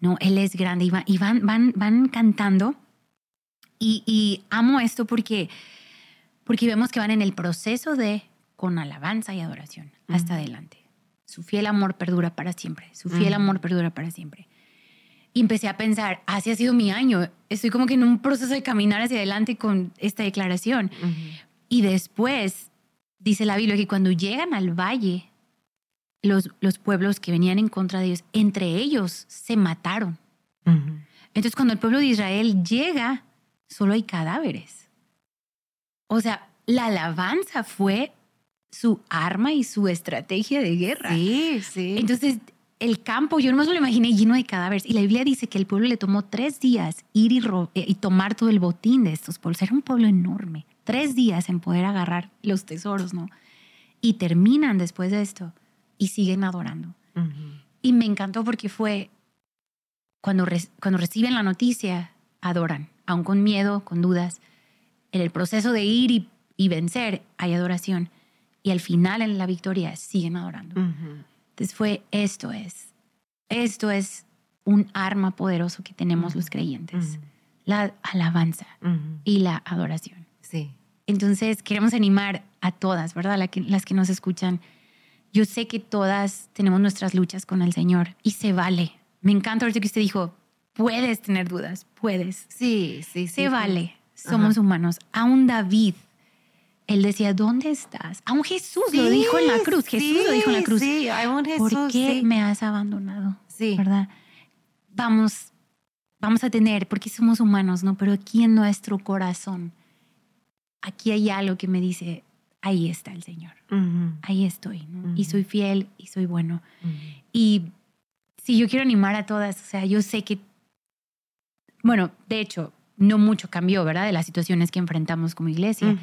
¿no? Él es grande y, van, van, van cantando. Y, y amo esto porque porque vemos que van en el proceso de con alabanza y adoración hasta adelante. Su fiel amor perdura para siempre, su fiel amor perdura para siempre. Y empecé a pensar, así ha sido mi año, estoy como que en un proceso de caminar hacia adelante con esta declaración. Y después, dice la Biblia, que cuando llegan al valle, los, los pueblos que venían en contra de ellos, entre ellos se mataron. Entonces, cuando el pueblo de Israel llega, solo hay cadáveres. O sea, la alabanza fue su arma y su estrategia de guerra. Sí, sí. Entonces, el campo, yo no me lo imaginé lleno de cadáveres. Y la Biblia dice que el pueblo le tomó tres días ir y, eh, y tomar todo el botín de estos pueblos. Era un pueblo enorme. Tres días en poder agarrar los tesoros, ¿no? Y terminan después de esto y siguen adorando. Y me encantó porque fue cuando, cuando reciben la noticia, adoran, aún con miedo, con dudas en el proceso de ir y, vencer hay adoración. Y al final en la victoria siguen adorando. Entonces fue, esto es, esto es un arma poderoso que tenemos los creyentes. La alabanza y la adoración. Sí. Entonces queremos animar a todas, ¿verdad? las que nos escuchan. Yo sé que todas tenemos nuestras luchas con el Señor y se vale. Me encanta ahorita que usted dijo, puedes tener dudas, puedes. Sí, sí, sí. Se vale somos humanos. A un David, él decía, ¿dónde estás? A un Jesús lo dijo en la cruz. Jesús lo dijo en la cruz. Sí, a un Jesús. ¿Por qué me has abandonado? Sí. ¿Verdad? Vamos, vamos a tener, porque somos humanos, ¿no? Pero aquí en nuestro corazón, aquí hay algo que me dice, ahí está el Señor. Ahí estoy, ¿no? Y soy fiel y soy bueno. Y si yo quiero animar a todas, o sea, yo sé que, bueno, de hecho, no mucho cambió, ¿verdad? De las situaciones que enfrentamos como iglesia.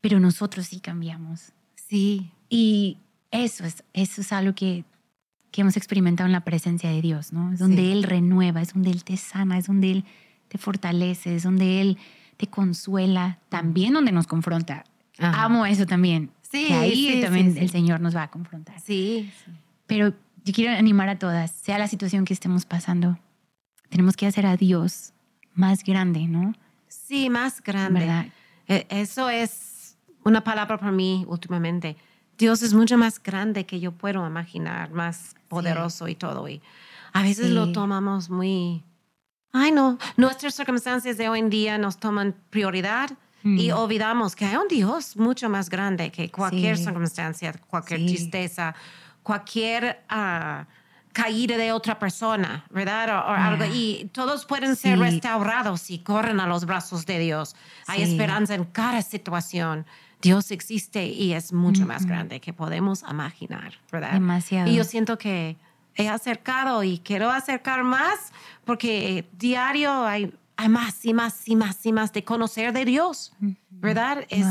Pero nosotros sí cambiamos. Sí. Y eso es, eso es algo que, que hemos experimentado en la presencia de Dios, ¿no? Es donde Él renueva, es donde Él te sana, es donde Él te fortalece, es donde Él te consuela, también donde nos confronta. Amo eso también. Sí, ahí también el Señor nos va a confrontar. Sí, Pero yo quiero animar a todas, sea la situación que estemos pasando, tenemos que hacer a Dios más grande, ¿no? Sí, más grande. E, eso es una palabra para mí últimamente. Dios es mucho más grande que yo puedo imaginar, más poderoso y todo. Y a veces lo tomamos muy... Ay, no, nuestras circunstancias de hoy en día nos toman prioridad y mm. olvidamos que hay un Dios mucho más grande que cualquier circunstancia, cualquier tristeza, cualquier... Uh, caída de otra persona, ¿verdad? O, algo. Y todos pueden ser restaurados y corren a los brazos de Dios. Hay esperanza en cada situación. Dios existe y es mucho más grande que podemos imaginar, ¿verdad? Demasiado. Y yo siento que he acercado y quiero acercar más porque diario hay, hay más y más y más y más de conocer de Dios, ¿verdad? Es,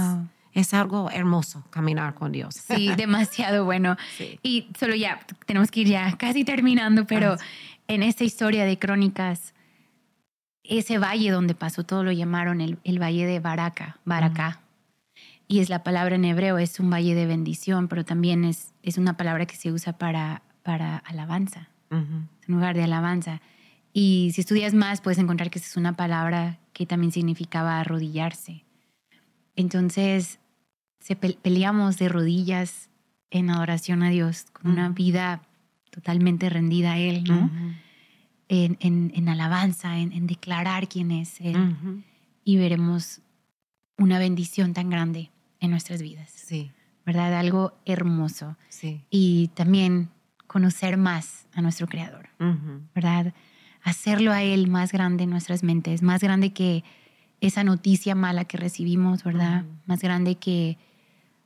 es algo hermoso caminar con Dios. Sí, demasiado bueno. Y solo ya, tenemos que ir ya casi terminando, pero en esta historia de crónicas, ese valle donde pasó todo lo llamaron el, el valle de Baraka, Baraka. Y es la palabra en hebreo, es un valle de bendición, pero también es, es una palabra que se usa para, para alabanza, un lugar de alabanza. Y si estudias más, puedes encontrar que es una palabra que también significaba arrodillarse. Entonces, se peleamos de rodillas en adoración a Dios, con una vida totalmente rendida a Él, ¿no? en, en, alabanza, en, declarar quién es Él. Y veremos una bendición tan grande en nuestras vidas. Sí. ¿verdad? Algo hermoso. Sí. Y también conocer más a nuestro Creador, ¿verdad? Hacerlo a Él más grande en nuestras mentes, más grande que esa noticia mala que recibimos, ¿verdad? Más grande que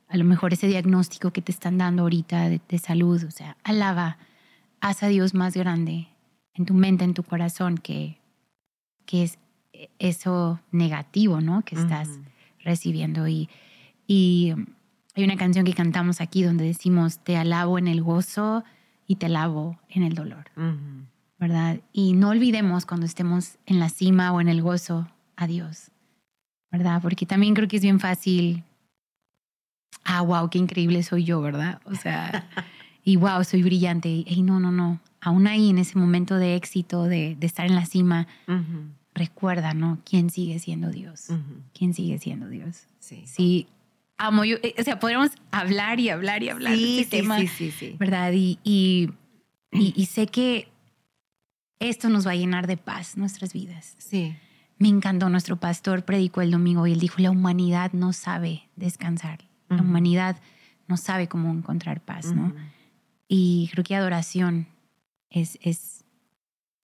a lo mejor ese diagnóstico que te están dando ahorita de, salud. O sea, alaba, haz a Dios más grande en tu mente, en tu corazón, que, que es eso negativo, ¿no? Que estás recibiendo. Y, y hay una canción que cantamos aquí donde decimos, te alabo en el gozo y te alabo en el dolor, ¿verdad? Y no olvidemos cuando estemos en la cima o en el gozo a Dios, ¿verdad? Porque también creo que es bien fácil, ah, wow, qué increíble soy yo, ¿verdad? O sea, y wow, soy brillante. Y no, no, no, aún ahí en ese momento de éxito, de, de estar en la cima, recuerda, ¿no? ¿Quién sigue siendo Dios? ¿Quién sigue siendo Dios? Sí. Sí, amo yo, eh, o sea, podríamos hablar y hablar y hablar de este tema, sí, sí, sí, ¿verdad? Y, y, y, sé que esto nos va a llenar de paz nuestras vidas. Sí. Me encantó, nuestro pastor predicó el domingo y él dijo, la humanidad no sabe descansar, la humanidad no sabe cómo encontrar paz, ¿no? Y creo que adoración es, es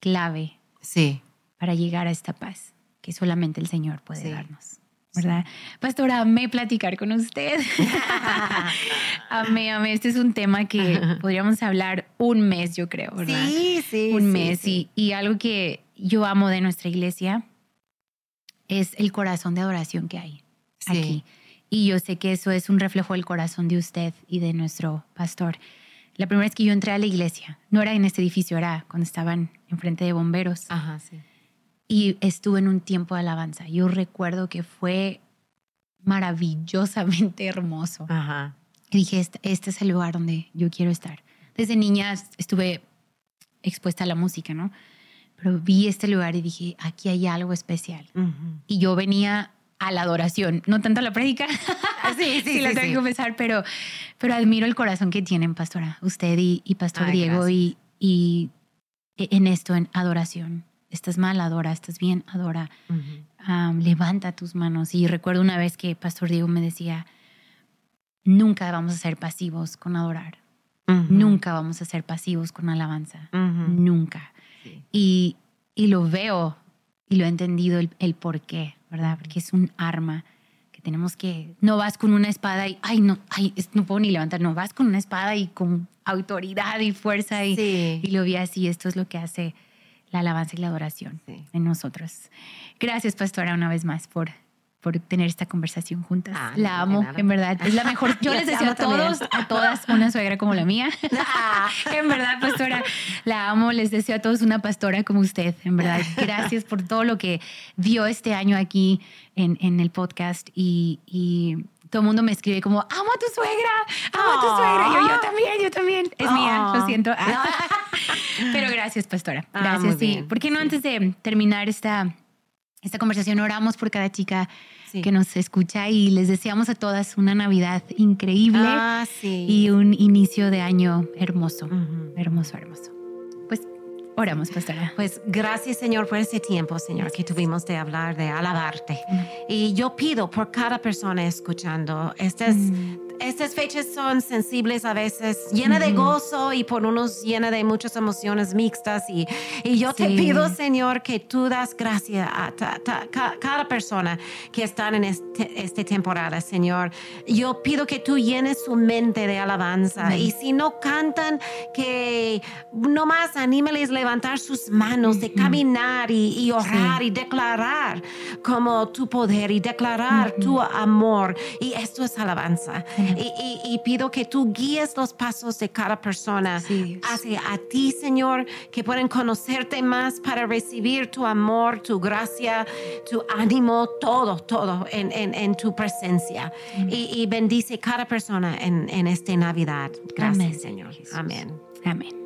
clave sí. para llegar a esta paz que solamente el Señor puede darnos. ¿Verdad? Pastora, amé platicar con usted. amé, amé. Este es un tema que podríamos hablar un mes, yo creo, ¿verdad? Sí, sí. Un mes. Y, y, algo que yo amo de nuestra iglesia es el corazón de adoración que hay aquí. Y yo sé que eso es un reflejo del corazón de usted y de nuestro pastor. La primera vez que yo entré a la iglesia, no era en este edificio, era cuando estaban enfrente de bomberos. Ajá, sí y estuve en un tiempo de alabanza. Yo recuerdo que fue maravillosamente hermoso. Ajá. Y dije, este, este, es el lugar donde yo quiero estar. Desde niña estuve expuesta a la música, ¿no? Pero vi este lugar y dije, aquí hay algo especial. Y yo venía a la adoración, no tanto a la prédica. Sí, sí, sí, la tengo que confesar, pero, pero admiro el corazón que tienen, pastora, usted y, Pastor Diego, y, y en esto, en adoración estás mal, adora, estás bien, adora, levanta tus manos. Y recuerdo una vez que Pastor Diego me decía, nunca vamos a ser pasivos con adorar, nunca vamos a ser pasivos con alabanza, nunca. Y, y, lo veo y lo he entendido el, el por qué, ¿verdad? Porque es un arma que tenemos que, no vas con una espada y, ay, no, ay, no puedo ni levantar, no, vas con una espada y con autoridad y fuerza y, y lo vi así, esto es lo que hace la alabanza y la adoración en nosotros. Gracias, pastora, una vez más por, por tener esta conversación juntas. Ah, la amo, en verdad. Es la mejor. Yo les deseo a todos, a todas, una suegra como la mía. en verdad, pastora, la amo. Les deseo a todos una pastora como usted, en verdad. Gracias por todo lo que dio este año aquí en, en el podcast y, y todo el mundo me escribe como, amo a tu suegra, amo a tu suegra. Yo, yo también, yo también. Es mía, lo siento. Pero gracias, pastora. Ah, gracias, sí. ¿Por qué no antes de terminar esta, esta conversación oramos por cada chica que nos escucha y les deseamos a todas una Navidad increíble ah, y un inicio de año hermoso, hermoso, hermoso. Oramos, pastora. Pues gracias, Señor, por ese tiempo, Señor, que tuvimos de hablar, de alabarte. Y yo pido por cada persona escuchando, estas, estas fechas son sensibles a veces, llenas de gozo y por unos llena de muchas emociones mixtas. Y, y yo te pido, Señor, que tú das gracia a cada persona que está en este, esta temporada, Señor. Yo pido que tú llenes su mente de alabanza. Y si no cantan, que nomás anímales levantar sus manos, de caminar y, orar y declarar como tu poder y declarar tu amor. Y esto es alabanza. Y, pido que tú guíes los pasos de cada persona hacia a ti, Señor, que pueden conocerte más para recibir tu amor, tu gracia, tu ánimo, todo, todo en, en, tu presencia. Y, bendice cada persona en, en esta Navidad. Gracias, Señor. Amén. Amén.